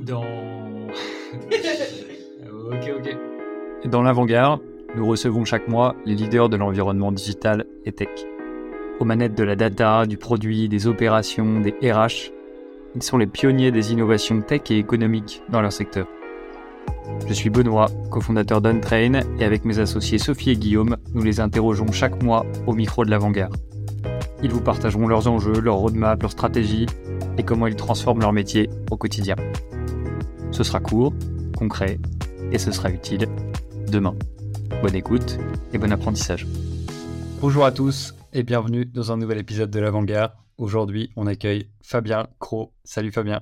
Dans. ok, ok. Dans l'avant-garde, nous recevons chaque mois les leaders de l'environnement digital et tech. Aux manettes de la data, du produit, des opérations, des RH, ils sont les pionniers des innovations tech et économiques dans leur secteur. Je suis Benoît, cofondateur d'Untrain, et avec mes associés Sophie et Guillaume, nous les interrogeons chaque mois au micro de l'avant-garde. Ils vous partageront leurs enjeux, leurs roadmaps, leurs stratégies et comment ils transforment leur métier au quotidien. Ce sera court, concret et ce sera utile demain. Bonne écoute et bon apprentissage. Bonjour à tous et bienvenue dans un nouvel épisode de l'Avant-Garde. Aujourd'hui, on accueille Fabien Cro. Salut Fabien.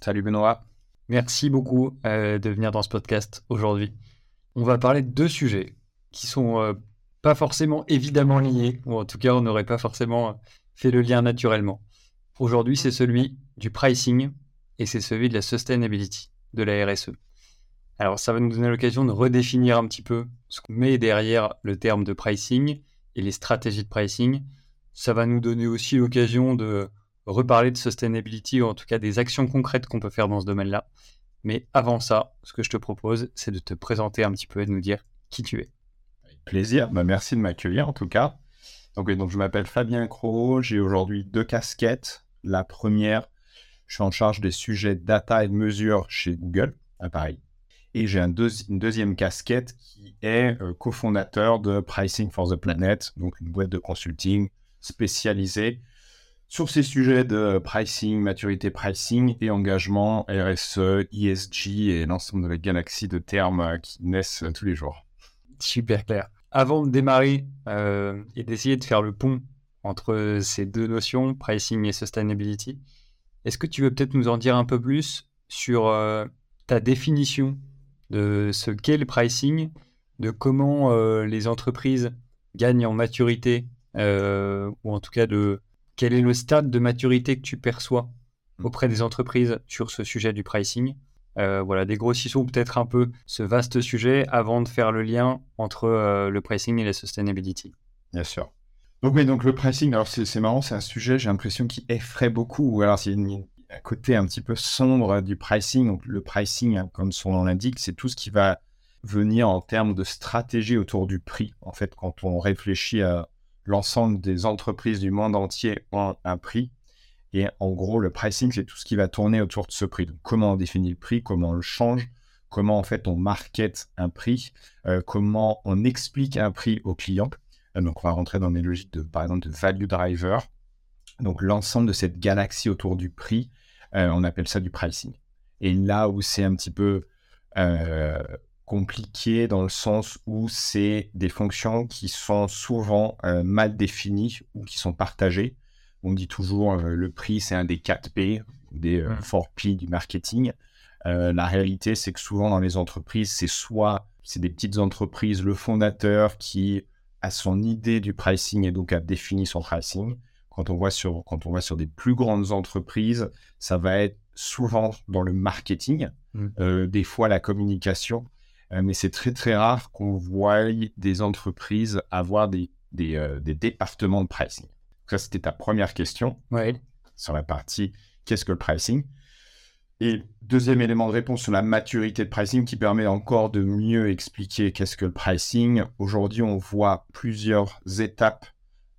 Salut Benoît. Merci beaucoup euh, de venir dans ce podcast aujourd'hui. On va parler de deux sujets qui sont euh, pas forcément évidemment liés, ou en tout cas on n'aurait pas forcément fait le lien naturellement. Aujourd'hui c'est celui du pricing et c'est celui de la sustainability, de la RSE. Alors ça va nous donner l'occasion de redéfinir un petit peu ce qu'on met derrière le terme de pricing et les stratégies de pricing. Ça va nous donner aussi l'occasion de reparler de sustainability ou en tout cas des actions concrètes qu'on peut faire dans ce domaine-là. Mais avant ça, ce que je te propose, c'est de te présenter un petit peu et de nous dire qui tu es plaisir. Bah, merci de m'accueillir en tout cas. Donc, donc je m'appelle Fabien Cro. J'ai aujourd'hui deux casquettes. La première, je suis en charge des sujets data et de mesure chez Google à Paris. Et j'ai un une deuxième casquette qui est euh, cofondateur de Pricing for the Planet, donc une boîte de consulting spécialisée sur ces sujets de pricing, maturité pricing et engagement RSE, ESG et l'ensemble de la galaxie de termes euh, qui naissent tous les jours. Super clair avant de démarrer euh, et d'essayer de faire le pont entre ces deux notions, pricing et sustainability, est-ce que tu veux peut-être nous en dire un peu plus sur euh, ta définition de ce qu'est le pricing, de comment euh, les entreprises gagnent en maturité, ou en tout cas de quel est le stade de maturité que tu perçois mmh. auprès des entreprises sur ce sujet du pricing? Euh, voilà, dégrossissons peut-être un peu ce vaste sujet avant de faire le lien entre euh, le pricing et la sustainability. Bien sûr. Donc donc le pricing, alors c'est marrant, c'est un sujet, j'ai l'impression, qui effraie beaucoup. Alors c'est un côté un petit peu sombre du pricing. Donc le pricing, hein, comme son nom l'indique, c'est tout ce qui va venir en termes de stratégie autour du prix. En fait, quand on réfléchit à l'ensemble des entreprises du monde entier ont un prix, et en gros, le pricing, c'est tout ce qui va tourner autour de ce prix. Donc, comment on définit le prix, comment on le change, comment en fait on market un prix, euh, comment on explique un prix au client. Euh, donc, on va rentrer dans des logiques de, par exemple, de value driver. Donc, l'ensemble de cette galaxie autour du prix, euh, on appelle ça du pricing. Et là où c'est un petit peu compliqué dans le sens où c'est des fonctions qui sont souvent mal définies ou qui sont partagées. On dit toujours euh, le prix, c'est un des 4 P, des 4 euh, P du marketing. Euh, la réalité, c'est que souvent dans les entreprises, c'est soit c'est des petites entreprises, le fondateur qui a son idée du pricing et donc a défini son pricing. Quand on voit sur, quand on voit sur des plus grandes entreprises, ça va être souvent dans le marketing, mmh. des fois la communication, mais c'est très très rare qu'on voie des entreprises avoir des, des, des départements de pricing. Ça, c'était ta première question sur la partie qu'est-ce que le pricing? Et deuxième élément de réponse sur la maturité de pricing qui permet encore de mieux expliquer qu'est-ce que le pricing. Aujourd'hui, on voit plusieurs étapes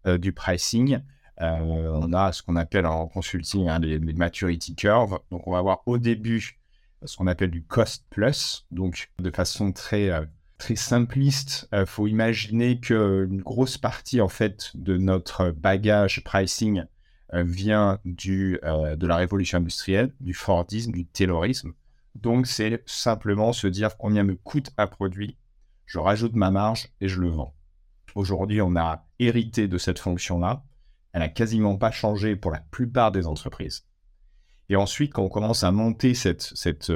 euh, du pricing. Euh, on a ce qu'on appelle en consulting hein, les, maturity curves. Donc, on va voir au début ce qu'on appelle du cost plus. Donc, de façon très euh, très simpliste, il faut imaginer qu'une grosse partie en fait de notre bagage pricing vient du, euh, de la révolution industrielle, du Fordisme, du Taylorisme. Donc c'est simplement se dire combien me coûte un produit, je rajoute ma marge et je le vends. Aujourd'hui, on a hérité de cette fonction-là. Elle n'a quasiment pas changé pour la plupart des entreprises. Et ensuite, quand on commence à monter cette, cette,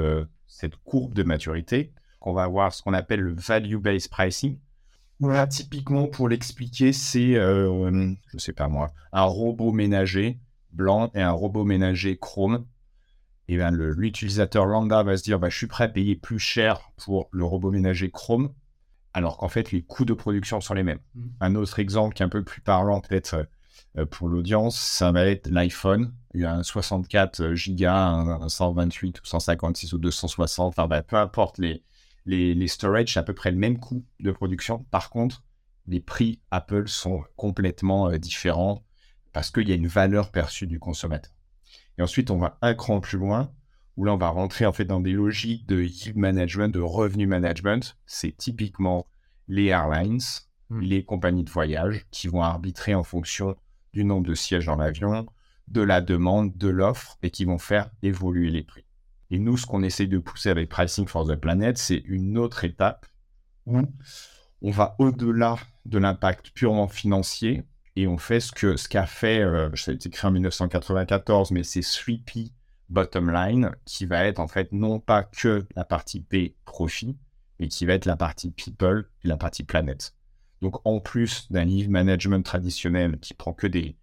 cette courbe de maturité, on va avoir ce qu'on appelle le value-based pricing. Voilà, typiquement, pour l'expliquer, c'est, euh, je ne sais pas moi, un robot ménager blanc et un robot ménager chrome. Et bien, l'utilisateur lambda va se dire, bah, je suis prêt à payer plus cher pour le robot ménager chrome, alors qu'en fait, les coûts de production sont les mêmes. Mmh. Un autre exemple qui est un peu plus parlant, peut-être, euh, pour l'audience, ça va être l'iPhone. Il y a un 64 Go, un 128 ou 156 ou 260, enfin bah, peu importe les, les, les storage, c'est à peu près le même coût de production. Par contre, les prix Apple sont complètement euh, différents parce qu'il y a une valeur perçue du consommateur. Et ensuite, on va un cran plus loin, où là, on va rentrer en fait dans des logiques de yield management, de revenu management. C'est typiquement les airlines, hmm. les compagnies de voyage qui vont arbitrer en fonction du nombre de sièges dans l'avion, de la demande, de l'offre, et qui vont faire évoluer les prix. Et nous, ce qu'on essaye de pousser avec Pricing for the Planet, c'est une autre étape où on va au-delà de l'impact purement financier et on fait ce que ce qu'a fait, euh, a été créé en 1994, mais c'est 3P Bottom Line qui va être en fait non pas que la partie P profit, mais qui va être la partie People et la partie Planet. Donc en plus d'un livre management traditionnel qui prend que des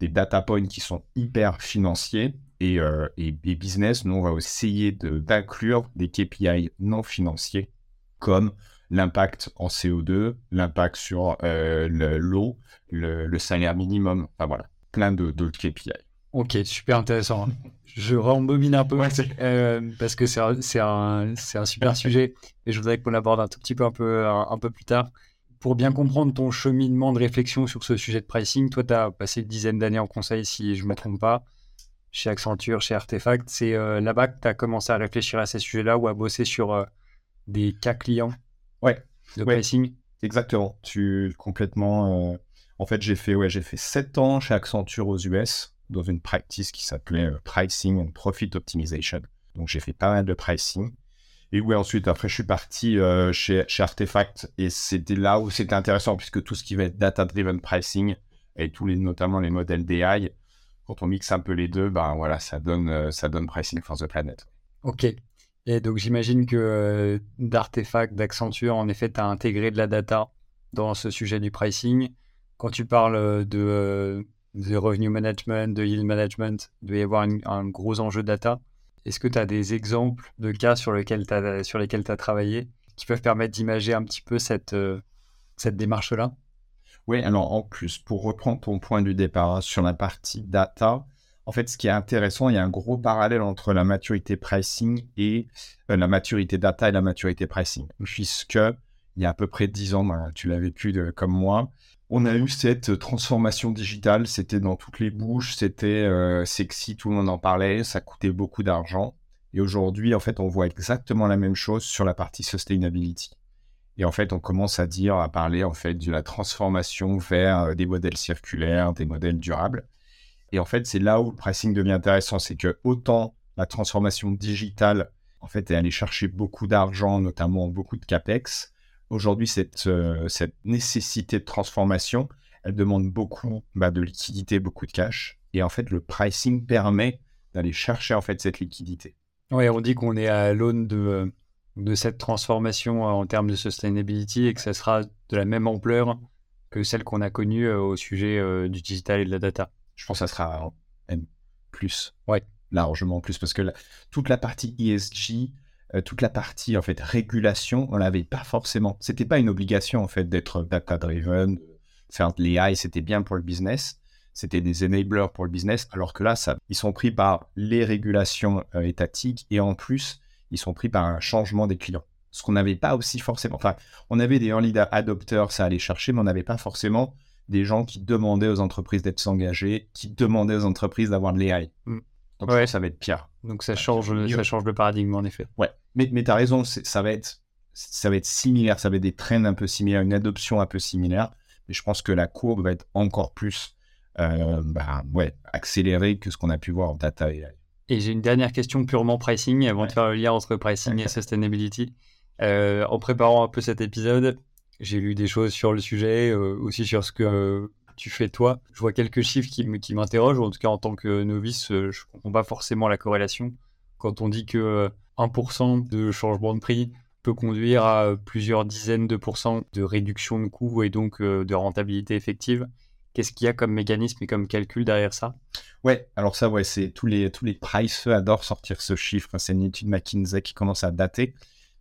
data points qui sont hyper financiers et, euh, et, business, nous on va essayer d'inclure des KPI non financiers comme l'impact en CO2, l'impact sur euh, l'eau, le, salaire minimum, enfin voilà, plein d'autres KPI. Ok, super intéressant. Je rembobine un peu euh, parce que c'est un, un, super sujet et je voudrais qu'on l'aborde un tout petit peu un, peu un, peu plus tard. Pour bien comprendre ton cheminement de réflexion sur ce sujet de pricing, toi, tu as passé une dizaine d'années en conseil, si je ne me trompe pas, chez Accenture, chez Artefact. C'est euh, là-bas que tu as commencé à réfléchir à ces sujets-là ou à bosser sur des cas clients Ouais. De pricing? Exactement. Tu complètement. Euh, en fait, j'ai fait, ouais, j'ai fait 7 ans chez Accenture aux US dans une practice qui s'appelait euh, Pricing and Profit Optimization. Donc, j'ai fait pas mal de pricing. Et ouais, ensuite, après, je suis parti euh, chez, chez Artefact et c'était là où c'était intéressant puisque tout ce qui va être data-driven pricing et tous les, notamment les modèles DI, quand on mixe un peu les deux, ben voilà, ça donne, ça donne Pricing for the Planet. Ok. Et donc j'imagine que euh, d'Artefact, d'Accenture, en effet, tu as intégré de la data dans ce sujet du pricing. Quand tu parles euh, de, euh, de revenue management, de yield management, il doit y avoir un gros enjeu data. Est-ce que tu as des exemples de cas sur lesquels tu as, sur lesquels as travaillé qui peuvent permettre d'imager un petit peu cette, cette démarche-là? Oui, alors en plus, pour reprendre ton point du départ hein, sur la partie data, en fait, ce qui est intéressant, il y a un gros parallèle entre la maturité pricing et euh, la maturité data et la maturité pricing. Puisque il y a à peu près 10 ans, ben, tu l'as vécu comme moi, on a eu cette transformation digitale. C'était dans toutes les bouches, c'était euh, sexy, tout le monde en parlait, ça coûtait beaucoup d'argent. Et aujourd'hui, en fait, on voit exactement la même chose sur la partie sustainability. Et en fait, on commence à dire, à parler en fait de la transformation vers euh, des modèles circulaires, des modèles durables. Et en fait, c'est là où le pricing devient intéressant, c'est que autant la transformation digitale, en fait, est allée chercher beaucoup d'argent, notamment beaucoup de capex. Aujourd'hui, cette, euh, cette nécessité de transformation, elle demande beaucoup bah, de liquidité, beaucoup de cash. Et en fait, le pricing permet d'aller chercher en fait cette liquidité. Oui, on dit qu'on est à l'aune de, de cette transformation en termes de sustainability et que ça sera de la même ampleur que celle qu'on a connue euh, au sujet euh, du digital et de la data je pense que ça sera même plus. Ouais. Largement plus. Parce que toute la partie ESG, euh, toute la partie en fait régulation, on l'avait pas forcément. C'était pas une obligation en fait d'être data driven, faire de l'AI, c'était bien pour le business. C'était des enablers pour le business, alors que là, ça, ils sont pris par les régulations euh, étatiques et en plus, ils sont pris par un changement des clients. Ce qu'on n'avait pas aussi forcément. Enfin, on avait des early adopters, ça allait chercher, mais on n'avait pas forcément des gens qui demandaient aux entreprises d'être engagées, qui demandaient aux entreprises d'avoir de l'AI. Mm. Donc ouais. ça va être pire. Donc ça change, ça change le paradigme en effet. Ouais, mais, mais tu as raison, ça va, être, ça va être similaire, ça va être des trends un peu similaires, une adoption un peu similaire, mais je pense que la courbe va être encore plus euh, bah, ouais, accélérée que ce qu'on a pu voir en data AI. Et j'ai une dernière question purement pricing, avant de faire le lien entre pricing et sustainability. Euh, en préparant un peu cet épisode, j'ai lu des choses sur le sujet, euh, aussi sur ce que tu fais toi. Je vois quelques chiffres qui, m'interrogent, en tout cas en tant que novice, euh, je ne comprends pas forcément la corrélation. Quand on dit que 1% euh, de changement de prix peut conduire à plusieurs dizaines de pourcents de réduction de coûts et donc de rentabilité effective, qu'est-ce qu'il y a comme mécanisme et comme calcul derrière ça? Ouais, alors ça, ouais, c'est tous les tous les price adorent sortir ce chiffre. C'est une étude McKinsey qui commence à dater.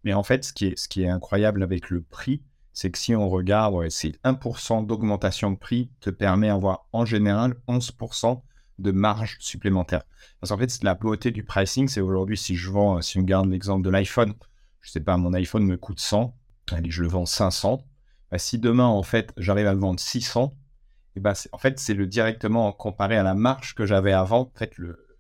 Mais en fait, ce qui est ce qui est incroyable avec le prix, c'est que si on regarde, c'est 1% d'augmentation de prix te permet d'avoir en général 11% de marge supplémentaire. Parce qu'en fait, la beauté du pricing, c'est aujourd'hui, si je vends, si on garde l'exemple de l'iPhone, je sais pas, mon iPhone me coûte 100, allez, je le vends 500. Bah, si demain, en fait, j'arrive à le vendre 600, bah, en fait, c'est le directement comparé à la marge que j'avais avant. En fait,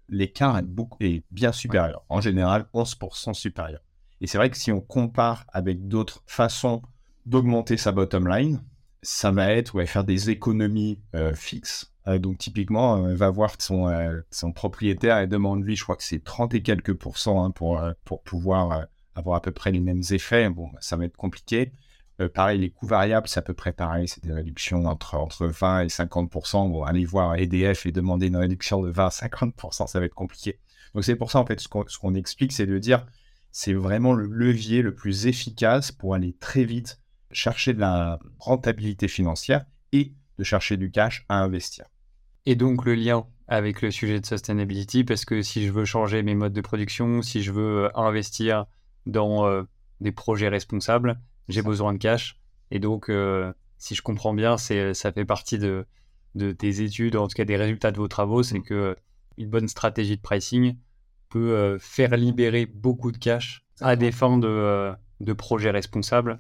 l'écart est, beaucoup, est bien supérieur. En général, 11% supérieur. Et c'est vrai que si on compare avec d'autres façons d'augmenter sa bottom line, ça va être ouais, faire des économies euh, fixes. Euh, donc typiquement, euh, va voir son, son propriétaire et demande-lui, je crois que c'est 30 et quelques pourcents hein, pour, pour pouvoir avoir à peu près les mêmes effets. Bon, ça va être compliqué. Euh, pareil, les coûts variables, c'est à peu près pareil. C'est des réductions entre, entre 20 et 50% Bon, aller voir EDF et demander une réduction de 20 à 50% ça va être compliqué. Donc, c'est pour ça, en fait, ce qu'on explique, c'est de dire c'est vraiment le levier le plus efficace pour aller très vite chercher de la rentabilité financière et de chercher du cash à investir. Et donc, le lien avec le sujet de sustainability, parce que si je veux changer mes modes de production, si je veux investir dans euh, des projets responsables, j'ai besoin de cash. Et donc, euh, si je comprends bien, c'est, ça fait partie de, de tes études, en tout cas des résultats de vos travaux, c'est que une bonne stratégie de pricing peut euh, faire libérer beaucoup de cash à des fins de, de projets responsables.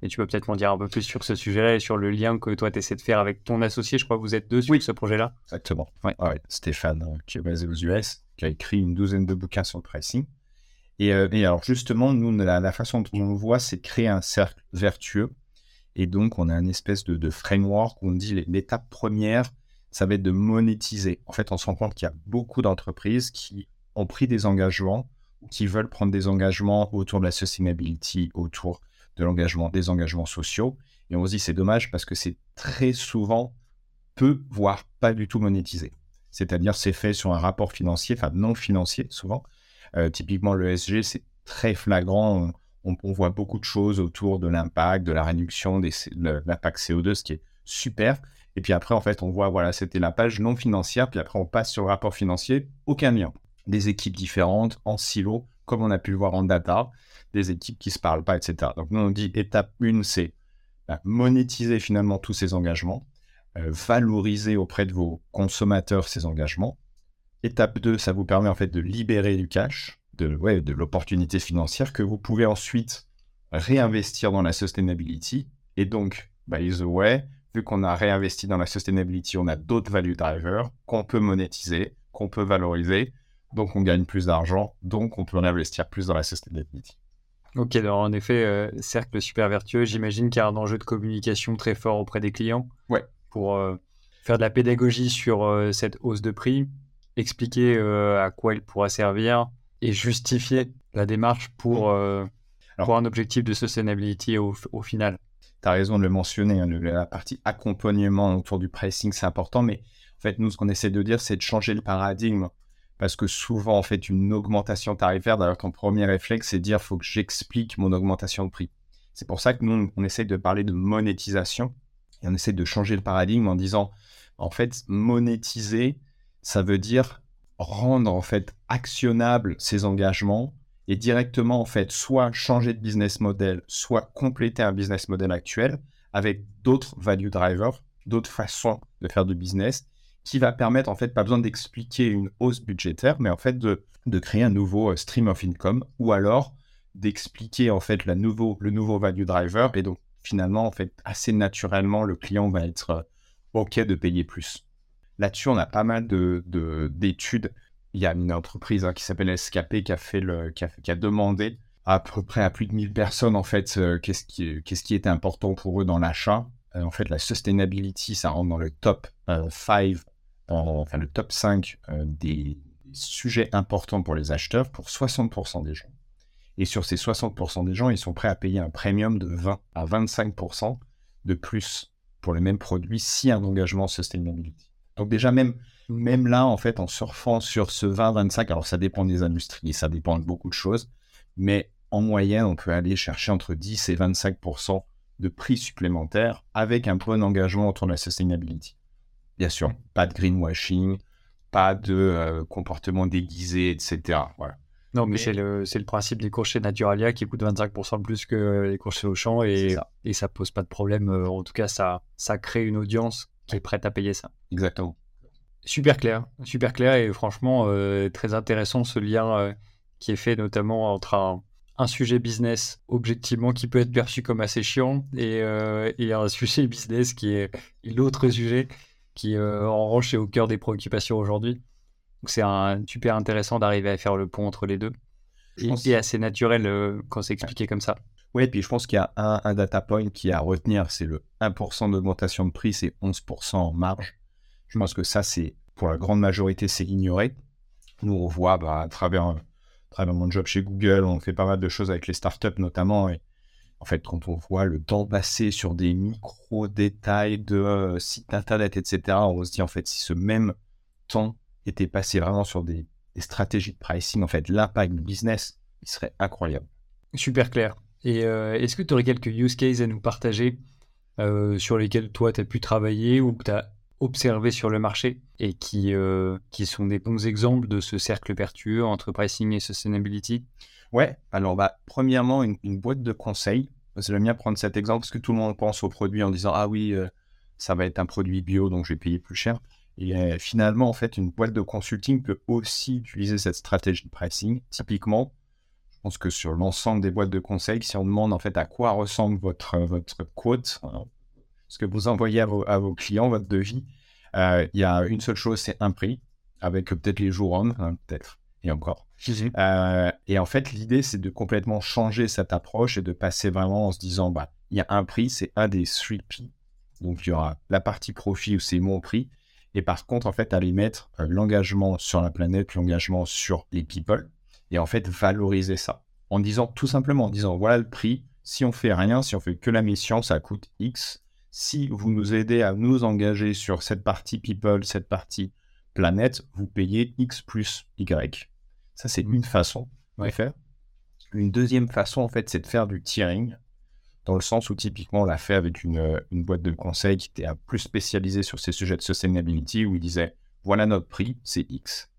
Et tu peux peut-être m'en dire un peu plus sur ce sujet-là et sur le lien que toi, tu essaies de faire avec ton associé. Je crois que vous êtes deux sur ce projet-là. Exactement. Ouais. Stéphane, qui est basé aux US, qui a écrit une douzaine de bouquins sur le pricing. Euh, et, alors justement, nous, la, façon dont on le voit, c'est créer un cercle vertueux. Et donc, on a une espèce de, framework où on dit l'étape première, ça va être de monétiser. En fait, on se rend compte qu'il y a beaucoup d'entreprises qui ont pris des engagements qui veulent prendre des engagements autour de la sustainability, autour de l'engagement, des engagements sociaux. Et on se dit, c'est dommage parce que c'est très souvent peu, voire pas du tout monétisé. C'est-à-dire, c'est fait sur un rapport financier, enfin non financier souvent, typiquement, l'ESG, c'est très flagrant. On, voit beaucoup de choses autour de l'impact, de la réduction de l'impact CO2, ce qui est super. Et puis après, en fait, on voit, voilà, c'était la page non financière. Puis après, on passe sur le rapport financier, aucun lien. Des équipes différentes, en silo, comme on a pu le voir en data, des équipes qui ne se parlent pas, etc. Donc, nous, on dit étape 1, c'est bah, monétiser finalement tous ces engagements, euh, valoriser auprès de vos consommateurs ces engagements, Étape 2, ça vous permet en fait de libérer du cash, de, ouais, de l'opportunité financière que vous pouvez ensuite réinvestir dans la sustainability. Et donc, by the way, vu qu'on a réinvesti dans la sustainability, on a d'autres value drivers qu'on peut monétiser, qu'on peut valoriser. Donc, on gagne plus d'argent, donc on peut réinvestir plus dans la sustainability. Ok, alors en effet, euh, cercle super vertueux. J'imagine qu'il y a un enjeu de communication très fort auprès des clients. Ouais. Pour euh, faire de la pédagogie sur euh, cette hausse de prix, expliquer euh, à quoi il pourra servir et justifier la démarche pour, euh, pour un objectif de sustainability au, au final. Tu as raison de le mentionner, hein, la partie accompagnement autour du pricing, c'est important, mais en fait, nous, ce qu'on essaie de dire, c'est de changer le paradigme. Parce que souvent, en fait, une augmentation tarifaire, d'ailleurs, ton premier réflexe, c'est de dire, il faut que j'explique mon augmentation de prix. C'est pour ça que nous, on essaie de parler de monétisation et on essaie de changer le paradigme en disant, en fait, monétiser, ça veut dire rendre en fait actionnable ces engagements et directement en fait soit changer de business model, soit compléter un business model actuel avec d'autres value drivers, d'autres façons de faire du business qui va permettre en fait pas besoin d'expliquer une hausse budgétaire, mais en fait de, créer un nouveau euh, stream of income ou alors d'expliquer en fait le nouveau value driver et donc finalement en fait assez naturellement le client va être euh, ok de payer plus. Là-dessus, on a pas mal d'études. De, Il y a une entreprise hein, qui s'appelle SKP qui a, fait le, qui a, demandé à peu près à plus de 1000 personnes, en fait, euh, qu'est-ce qui, était important pour eux dans l'achat. Euh, en fait, la sustainability, ça rentre dans le top 5, euh, enfin le top 5 des sujets importants pour les acheteurs pour 60% des gens. Et sur ces 60% des gens, ils sont prêts à payer un premium de 20 à 25% de plus pour le même produit si un engagement sustainability. Donc déjà, même, même là, en fait, en surfant sur ce 20-25, alors ça dépend des industries, ça dépend de beaucoup de choses, mais en moyenne, on peut aller chercher entre 10 et 25% de prix supplémentaires avec un bon engagement autour de la sustainability. Bien sûr, pas de greenwashing, pas de euh, comportement déguisé, etc. Voilà. Non, mais, c'est le, le, principe des courses chez Naturalia qui coûtent 25% de plus que les courses chez Auchan et ça. et ça pose pas de problème. Euh, en tout cas, ça, ça crée une audience qui est prête à payer ça. Exactement. Super clair, super clair et franchement euh, très intéressant ce lien euh, qui est fait notamment entre un, un, sujet business objectivement qui peut être perçu comme assez chiant et, et un sujet business qui est l'autre sujet qui en revanche est au cœur des préoccupations aujourd'hui. Donc c'est super intéressant d'arriver à faire le pont entre les deux. Et c'est assez naturel euh, quand c'est expliqué comme ça. Oui, puis je pense qu'il y a un, data point qui est à retenir, c'est le 1% d'augmentation de prix, c'est 11% en marge. Je pense que ça, c'est pour la grande majorité, c'est ignoré. Nous, on voit bah, à, travers, à travers mon job chez Google, on fait pas mal de choses avec les startups notamment. Et en fait, quand on voit le temps passé sur des micro-détails de euh, sites internet, etc., on se dit en fait, si ce même temps était passé vraiment sur des, stratégies de pricing, en fait, l'impact du business, il serait incroyable. Super clair. Et euh, est-ce que tu aurais quelques use cases à nous partager euh, sur lesquels toi, tu as pu travailler ou que tu as observé sur le marché et qui, euh, qui sont des bons exemples de ce cercle vertueux entre pricing et sustainability? Ouais, alors bah, premièrement, une, boîte de conseils. J'aime bien prendre cet exemple parce que tout le monde pense au produit en disant Ah oui, ça va être un produit bio, donc je vais payer plus cher. Et euh, finalement, en fait, une boîte de consulting peut aussi utiliser cette stratégie de pricing. Typiquement, je pense que sur l'ensemble des boîtes de conseil, si on demande en fait à quoi ressemble votre, votre quote, hein, ce que vous envoyez à vos, clients, votre devis, euh, il y a une seule chose, c'est un prix, avec peut-être les jours hommes, hein, peut-être, et encore. Euh, et en fait, l'idée, c'est de complètement changer cette approche et de passer vraiment en se disant, bah, il y a un prix, c'est un des 3 P. Donc, il y aura la partie profit où c'est mon prix, et par contre, en fait, aller mettre euh, l'engagement sur la planète, l'engagement sur les people, et en fait, valoriser ça. En disant tout simplement, en disant, voilà le prix, si on fait rien, si on fait que la mission, ça coûte X. Si vous nous aidez à nous engager sur cette partie people, cette partie planète, vous payez X plus Y. Ça, c'est une façon de faire. Une deuxième façon, en fait, c'est de faire du tiering dans le sens où typiquement on l'a fait avec une, une, boîte de conseil qui était plus spécialisée sur ces sujets de sustainability, où il disait voilà notre prix, c'est X.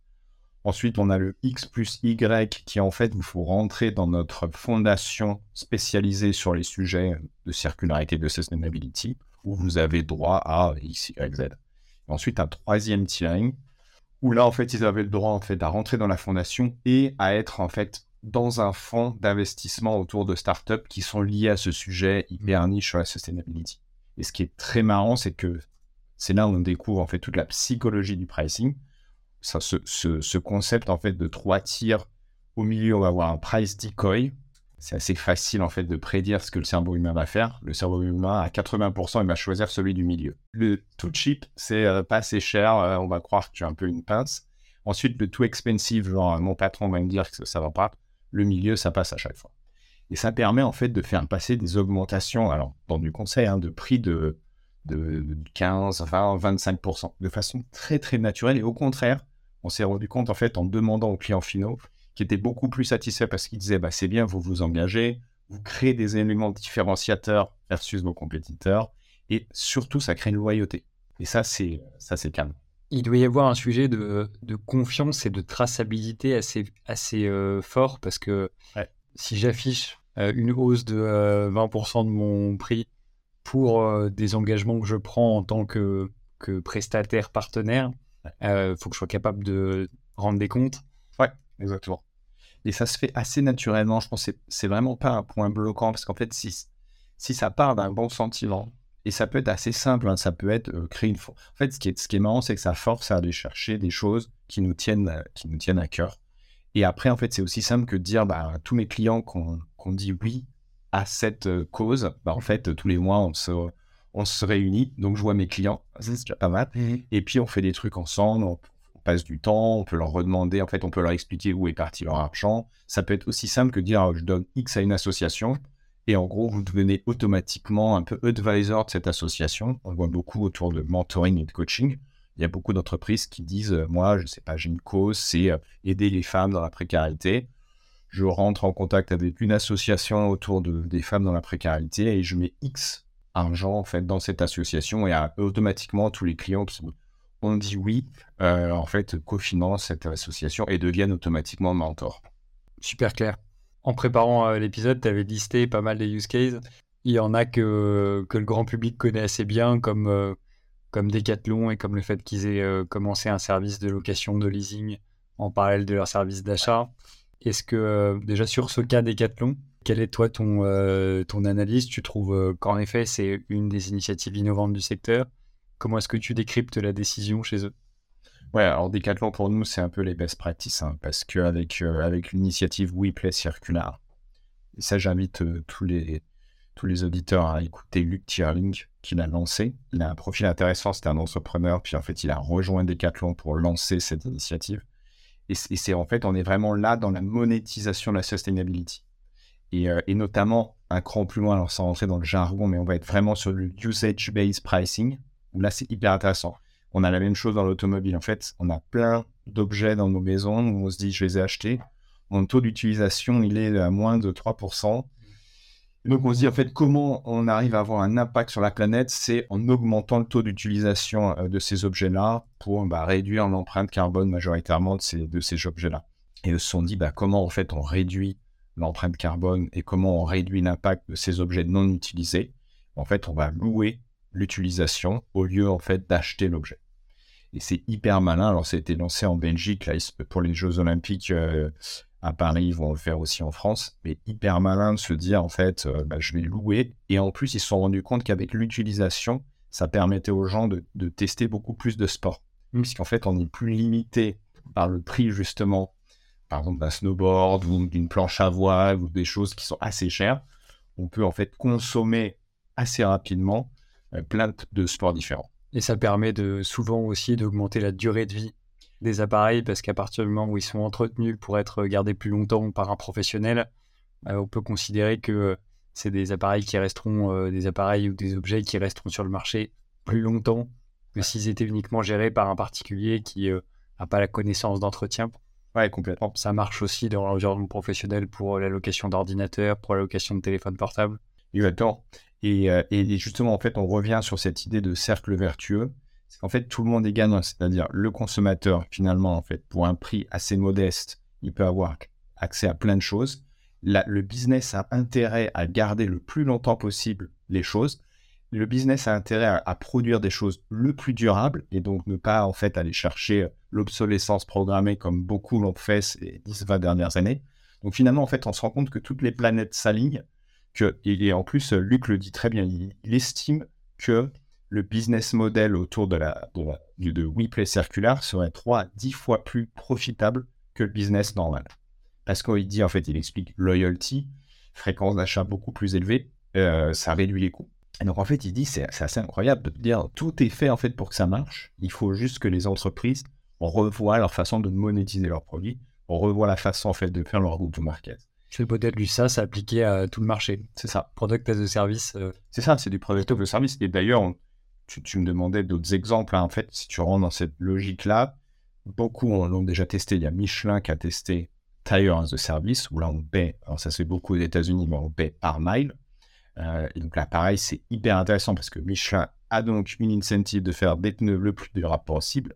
Ensuite, on a le X plus Y qui en fait, il faut rentrer dans notre fondation spécialisée sur les sujets de circularité de sustainability, où vous avez droit à X, Y, Z. ensuite, un troisième tiering, où là, en fait, ils avaient le droit en fait, à rentrer dans la fondation et à être en fait dans un fonds d'investissement autour de startups qui sont liés à ce sujet hyper niche sur la sustainability. Et ce qui est très marrant, c'est que c'est là où on découvre en fait toute la psychologie du pricing. Ça, ce, ce, concept en fait de trois tirs au milieu, on va avoir un price decoy. C'est assez facile en fait de prédire ce que le cerveau humain va faire. Le cerveau humain, à 80%, il va choisir celui du milieu. Le too cheap, c'est euh, pas assez cher, euh, on va croire que tu as un peu une pince. Ensuite, le too expensive, genre mon patron va me dire que ça va pas le milieu, ça passe à chaque fois. Et ça permet en fait de faire passer des augmentations, alors dans du conseil, hein, de prix de, de 15, 20, 25%, de façon très très naturelle. Et au contraire, on s'est rendu compte en fait en demandant aux clients finaux qui étaient beaucoup plus satisfaits parce qu'ils disaient bah, c'est bien, vous vous engagez, vous créez des éléments différenciateurs versus vos compétiteurs, et surtout ça crée une loyauté. Et ça, c'est ça c'est calme il doit y avoir un sujet de, confiance et de traçabilité assez, assez euh, fort parce que si j'affiche euh, une hausse de 20% euh, de mon prix pour des engagements que je prends en tant que, que prestataire partenaire, il faut que je sois capable de rendre des comptes. Ouais, exactement. Et ça se fait assez naturellement. Je pense que c'est vraiment pas un point bloquant parce qu'en fait, si, si ça part d'un bon sentiment, et ça peut être assez simple, hein. ça peut être euh, créer une... En fait, ce qui est, ce qui est marrant, c'est que ça force à aller chercher des choses qui nous tiennent, euh, qui nous tiennent à cœur. Et après, en fait, c'est aussi simple que de dire bah, à tous mes clients qu'on dit oui à cette euh, cause, bah, en fait, tous les mois, on se, on se réunit. Donc, je vois mes clients, c'est déjà pas mal. Et puis, on fait des trucs ensemble, on, passe du temps, on peut leur redemander, en fait, on peut leur expliquer où est parti leur argent. Ça peut être aussi simple que de dire je donne X à une association et en gros, vous devenez automatiquement un peu advisor de cette association. On voit beaucoup autour de mentoring et de coaching. Il y a beaucoup d'entreprises qui disent, euh, moi, je ne sais pas, j'ai une cause, c'est euh, aider les femmes dans la précarité. Je rentre en contact avec une association autour de, des femmes dans la précarité et je mets X argent en fait dans cette association et automatiquement tous les clients qui ont dit oui, euh, en fait, cofinancent cette association et deviennent automatiquement mentors. Super clair. En préparant l'épisode, tu avais listé pas mal de use cases. Il y en a que, le grand public connaît assez bien, comme, comme Decathlon et comme le fait qu'ils aient commencé un service de location, de leasing en parallèle de leur service d'achat. Est-ce que déjà sur ce cas Decathlon, quelle est toi ton, ton analyse? Tu trouves qu'en effet c'est une des initiatives innovantes du secteur Comment est-ce que tu décryptes la décision chez eux? Ouais, alors Decathlon pour nous, c'est un peu les best practices, hein, parce qu'avec euh, avec l'initiative WePlay Circular, et ça j'invite euh, tous, les, tous les auditeurs à écouter Luc Tierling qui l'a lancé. Il a un profil intéressant, c'était un entrepreneur, puis en fait il a rejoint Decathlon pour lancer cette initiative. Et c'est en fait, on est vraiment là dans la monétisation de la sustainability. Et, euh, et, notamment, un cran plus loin, alors sans rentrer dans le jargon, mais on va être vraiment sur le usage-based pricing, où là c'est hyper intéressant. On a la même chose dans l'automobile. En fait, on a plein d'objets dans nos maisons où on se dit, je les ai achetés. Mon taux d'utilisation, il est à moins de 3%. donc, on se dit, en fait, comment on arrive à avoir un impact sur la planète? C'est en augmentant le taux d'utilisation euh, de ces objets-là pour bah, réduire l'empreinte carbone majoritairement de ces, objets-là. Et ils se sont dit, bah, comment en fait on réduit l'empreinte carbone et comment on réduit l'impact de ces objets non utilisés? En fait, on va louer l'utilisation au lieu en fait d'acheter l'objet. Et c'est hyper malin. Alors, ça a été lancé en Belgique là, pour les Jeux Olympiques euh, à Paris. Ils vont le faire aussi en France. Mais hyper malin de se dire en fait, euh, bah, je vais louer. Et en plus, ils se sont rendus compte qu'avec l'utilisation, ça permettait aux gens de, tester beaucoup plus de sport. Mmh. Puisqu'en fait, on n'est plus limité par le prix justement, par exemple d'un snowboard ou d'une planche à voile ou des choses qui sont assez chères. On peut en fait consommer assez rapidement plein de sports différents. Et ça permet de souvent aussi d'augmenter la durée de vie des appareils parce qu'à partir du moment où ils sont entretenus pour être gardés plus longtemps par un professionnel, euh, on peut considérer que c'est des appareils qui resteront, euh, des appareils ou des objets qui resteront sur le marché plus longtemps que s'ils étaient uniquement gérés par un particulier qui n'a pas la connaissance d'entretien. Ouais, complètement. Ça marche aussi dans l'environnement professionnel pour la location d'ordinateur, pour la location de téléphone portable. Exactement. Euh, et, justement, en fait, on revient sur cette idée de cercle vertueux. C'est qu'en fait, tout le monde est gagnant. C'est-à-dire, le consommateur, finalement, en fait, pour un prix assez modeste, il peut avoir accès à plein de choses. le business a intérêt à garder le plus longtemps possible les choses. Le business a intérêt à, produire des choses le plus durables et donc ne pas, en fait, aller chercher l'obsolescence programmée comme beaucoup l'ont fait ces 10-20 dernières années. Donc, finalement, en fait, on se rend compte que toutes les planètes s'alignent et en plus, Luc le dit très bien, il, estime que le business model autour de la, WePlay Circular serait 3 à 10 fois plus profitable que le business normal. Parce qu'il dit, en fait, il explique loyalty, fréquence d'achat beaucoup plus élevée, euh, ça réduit les coûts. Donc, en fait, il dit, c'est assez incroyable de dire, tout est fait, en fait, pour que ça marche. Il faut juste que les entreprises revoient leur façon de monétiser leurs produits, revoient la façon, en fait, de faire leur go-to-market. C'est peut-être du SaaS appliqué à tout le marché. C'est ça. Product as a service. Euh. C'est ça, c'est du product as a service. Et d'ailleurs, tu, me demandais d'autres exemples. Hein. En fait, si tu rentres dans cette logique-là, beaucoup l'ont déjà testé. Il y a Michelin qui a testé Tire as a Service, où là, on paie, alors ça c'est beaucoup aux États-Unis, mais on paie par mile. Euh, et donc là, pareil, c'est hyper intéressant parce que Michelin a donc une incentive de faire des pneus le plus durable possible.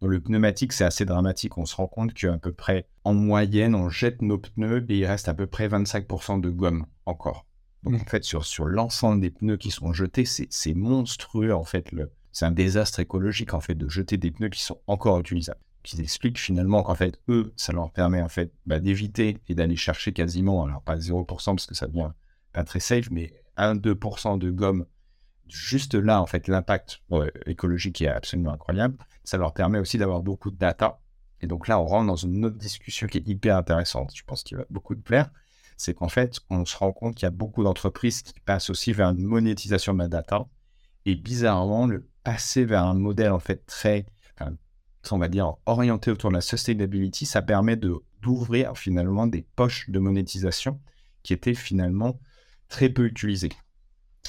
Dans le pneumatique, c'est assez dramatique. On se rend compte qu'à peu près, en moyenne, on jette nos pneus et il reste à peu près 25% de gomme encore. Donc, mmh. en fait, sur, sur l'ensemble des pneus qui sont jetés, c'est monstrueux, en fait. C'est un désastre écologique, en fait, de jeter des pneus qui sont encore utilisables. Qui expliquent finalement qu'en fait, eux, ça leur permet, en fait, bah, d'éviter et d'aller chercher quasiment, alors pas 0% parce que ça devient pas très safe, mais 1-2% de gomme juste là, en fait, l'impact écologique est absolument incroyable. Ça leur permet aussi d'avoir beaucoup de data. Et donc là, on rentre dans une autre discussion qui est hyper intéressante. Je pense qu'il va beaucoup te plaire. C'est qu'en fait, on se rend compte qu'il y a beaucoup d'entreprises qui passent aussi vers une monétisation de la data. Et bizarrement, le passer vers un modèle en fait très, on va dire, orienté autour de la sustainability, ça permet d'ouvrir finalement des poches de monétisation qui étaient finalement très peu utilisées.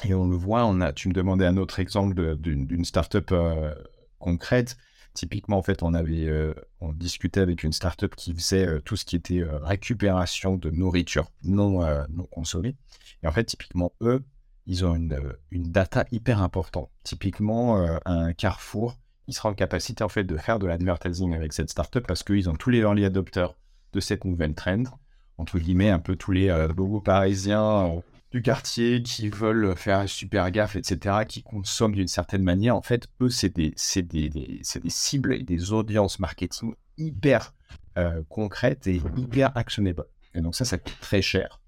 Et on le voit, tu me demandais un autre exemple d'une startup euh, concrète. Typiquement, en fait, on avait, euh, on discutait avec une startup qui faisait euh, tout ce qui était récupération de nourriture non, non consommée. Et en fait, typiquement, eux, ils ont une, une data hyper importante. Typiquement, un Carrefour, il sera en capacité en fait de faire de l'advertising avec cette startup parce qu'ils ont tous les early adopters de cette nouvelle trend entre guillemets, un peu tous les euh, bobos parisiens du quartier qui veulent faire super gaffe, etc., qui consomment d'une certaine manière, en fait, eux, c'est des, des, des, des, cibles et des audiences marketing hyper concrètes et hyper actionnables. Et donc ça, ça coûte très cher.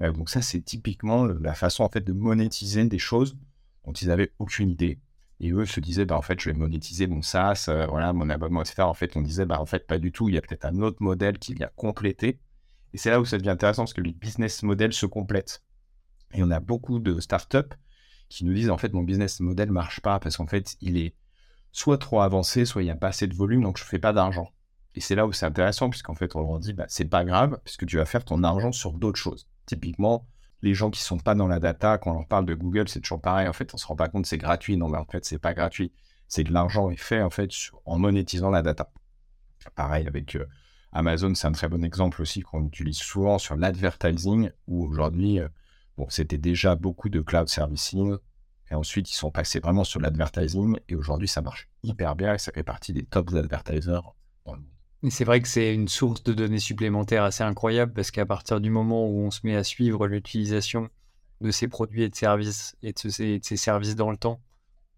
donc ça, c'est typiquement la façon, en fait, de monétiser des choses dont ils n'avaient aucune idée. Et eux se disaient, bah, en fait, je vais monétiser mon SaaS, euh, voilà, mon abonnement, etc. En fait, on disait, bah, en fait, pas du tout. Il y a peut-être un autre modèle qui vient compléter. Et c'est là où ça devient intéressant parce que les business models se complètent. Et on a beaucoup de startups qui nous disent, en fait, mon business model marche pas parce qu'en fait, il est soit trop avancé, soit il n'y a pas assez de volume, donc je fais pas d'argent. Et c'est là où c'est intéressant, puisqu'en fait, on leur dit, bah, c'est pas grave, puisque tu vas faire ton argent sur d'autres choses. Typiquement, les gens qui sont pas dans la data, quand on leur parle de Google, c'est toujours pareil. En fait, on se rend pas compte c'est gratuit. Non, mais en fait, c'est pas gratuit. C'est que l'argent est fait en fait en monétisant la data. Pareil avec euh, Amazon, c'est un très bon exemple aussi qu'on utilise souvent sur l'advertising, où aujourd'hui, euh, bon, c'était déjà beaucoup de cloud servicing. Et ensuite, ils sont passés vraiment sur l'advertising. Et aujourd'hui, ça marche hyper bien et ça fait partie des tops advertisers dans le monde. C'est vrai que c'est une source de données supplémentaires assez incroyable parce qu'à partir du moment où on se met à suivre l'utilisation de ces produits et de services et de ces, services dans le temps,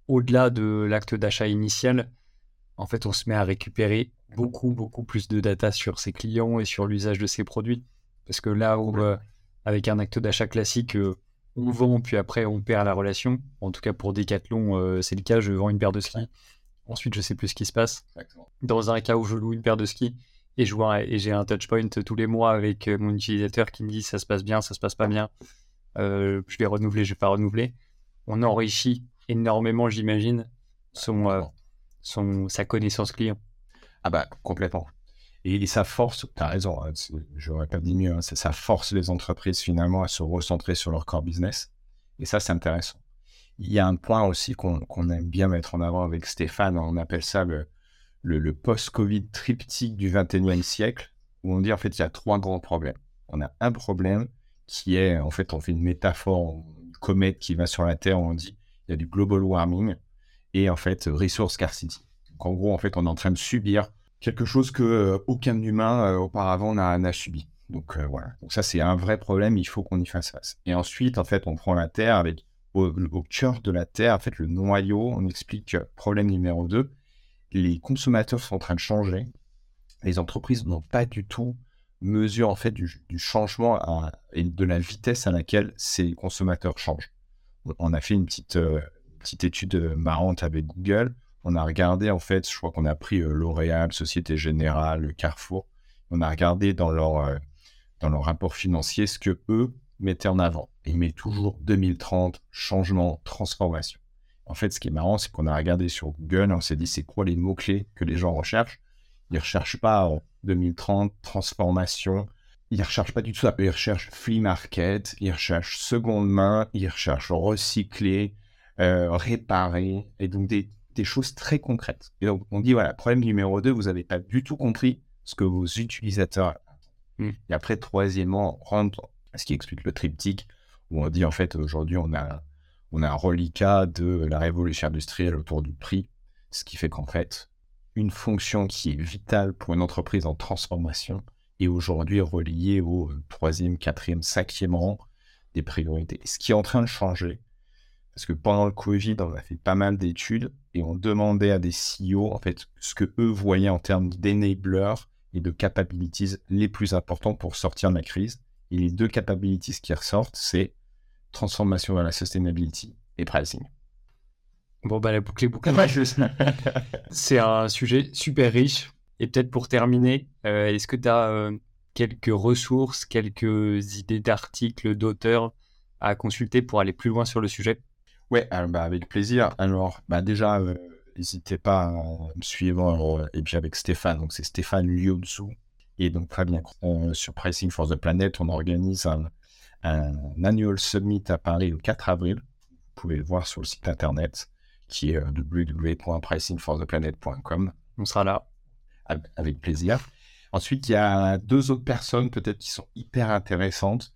au-delà de l'acte d'achat initial, en fait, on se met à récupérer beaucoup, beaucoup plus de data sur ses clients et sur l'usage de ces produits. Parce que là où, euh, avec un acte d'achat classique, euh, on vend, puis après on perd la relation. En tout cas, pour Decathlon, euh, c'est le cas, je vends une paire de skis. Ensuite, je sais plus ce qui se passe. Dans un cas où je loue une paire de skis et et j'ai un touchpoint tous les mois avec euh, mon utilisateur qui me dit ça se passe bien, ça se passe pas bien, euh, je vais renouveler, je vais pas renouveler. On enrichit énormément, j'imagine, son, son, sa connaissance client. Ah bah complètement. Et, ça force, tu as raison, hein, j'aurais pas dit mieux, hein, ça force les entreprises finalement à se recentrer sur leur core business. Et ça, c'est intéressant. Il y a un point aussi qu'on aime bien mettre en avant avec Stéphane, on appelle ça le, post-Covid triptyque du 21e siècle, où on dit en fait il y a trois grands problèmes. On a un problème qui est, en fait, on fait une métaphore, une comète qui va sur la Terre, on dit il y a du global warming et en fait resource scarcity. Donc en gros, en fait, on est en train de subir quelque chose que euh, aucun humain euh, auparavant n'a subi. Donc euh, voilà. Donc ça, c'est un vrai problème, il faut qu'on y fasse face. Et ensuite, en fait, on prend la Terre avec au, cœur de la Terre, en fait, le noyau, on explique problème numéro 2, les consommateurs sont en train de changer. Les entreprises n'ont pas du tout mesure en fait du, changement et de la vitesse à laquelle ces consommateurs changent. On a fait une petite, petite étude marrante avec Google. On a regardé en fait, je crois qu'on a pris euh, L'Oréal, Société Générale, Carrefour. On a regardé dans leur, euh, dans leur rapport financier ce que eux mettaient en avant. Et il met toujours 2030, changement, transformation. En fait, ce qui est marrant, c'est qu'on a regardé sur Google, on s'est dit c'est quoi les mots-clés que les gens recherchent? Ils ne recherchent pas 2030, transformation. Ils ne recherchent pas du tout ça. Ils recherchent flea market, ils recherchent seconde main, ils recherchent recycler, euh, réparer, et donc des, choses très concrètes. Et donc, on dit voilà, problème numéro 2, vous n'avez pas du tout compris ce que vos utilisateurs. Hmm. Et après, troisièmement, rendre ce qui explique le triptyque, où on dit en fait aujourd'hui on a, on a un reliquat de la révolution industrielle autour du prix, ce qui fait qu'en fait une fonction qui est vitale pour une entreprise en transformation est aujourd'hui reliée au troisième, quatrième, cinquième rang des priorités. Ce qui est en train de changer, parce que pendant le Covid, on a fait pas mal d'études et on demandait à des CEO en fait ce que eux voyaient en termes d'enablers et de capabilities les plus importants pour sortir de la crise. Et les deux capabilities qui ressortent, c'est transformation vers la sustainability et pricing. Bon, bah la boucle est bouclée. c'est un sujet super riche. Et peut-être pour terminer, euh, est-ce que tu as euh, quelques ressources, quelques idées d'articles, d'auteurs à consulter pour aller plus loin sur le sujet? Ouais, bah, avec plaisir. Alors, bah, déjà, euh, n'hésitez pas à me suivre. et puis avec Stéphane, donc c'est Stéphane Liuzzu et donc, très bien, euh, sur Pricing for the Planet, on organise un, annual summit à Paris le 4 avril. Vous pouvez le voir sur le site internet qui est euh, www.pricingfortheplanet.com. On sera là. Avec plaisir. Ensuite, il y a deux autres personnes peut-être qui sont hyper intéressantes.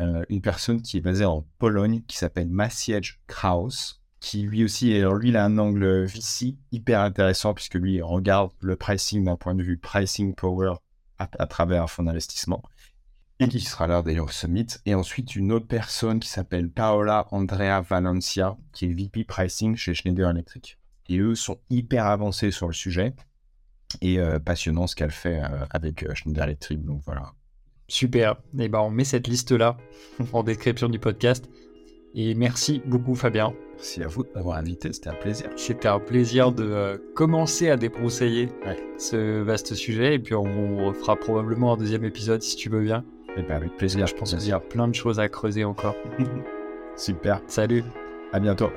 Euh, une personne qui est basée en Pologne qui s'appelle Maciej Kraus, qui lui aussi, alors lui, il a un angle VC hyper intéressant puisque lui, regarde le pricing d'un point de vue pricing power à, travers un fonds d'investissement. qui sera là d'ailleurs au Summit. Et ensuite, une autre personne qui s'appelle Paola Andrea Valencia, qui est VP Pricing chez Schneider Electric. Et eux sont hyper avancés sur le sujet et euh, passionnant ce qu'elle fait euh, avec Schneider Electric. Donc voilà. Super. Et ben on met cette liste-là en description du podcast. Et merci beaucoup Fabien. Merci à vous d'avoir invité, c'était un plaisir. C'était un plaisir de commencer à débroussailler ce vaste sujet. Et puis on refera probablement un deuxième épisode si tu veux bien. Et eh ben avec plaisir, je pense qu'il y a plein de choses à creuser encore. Super. Salut. À bientôt.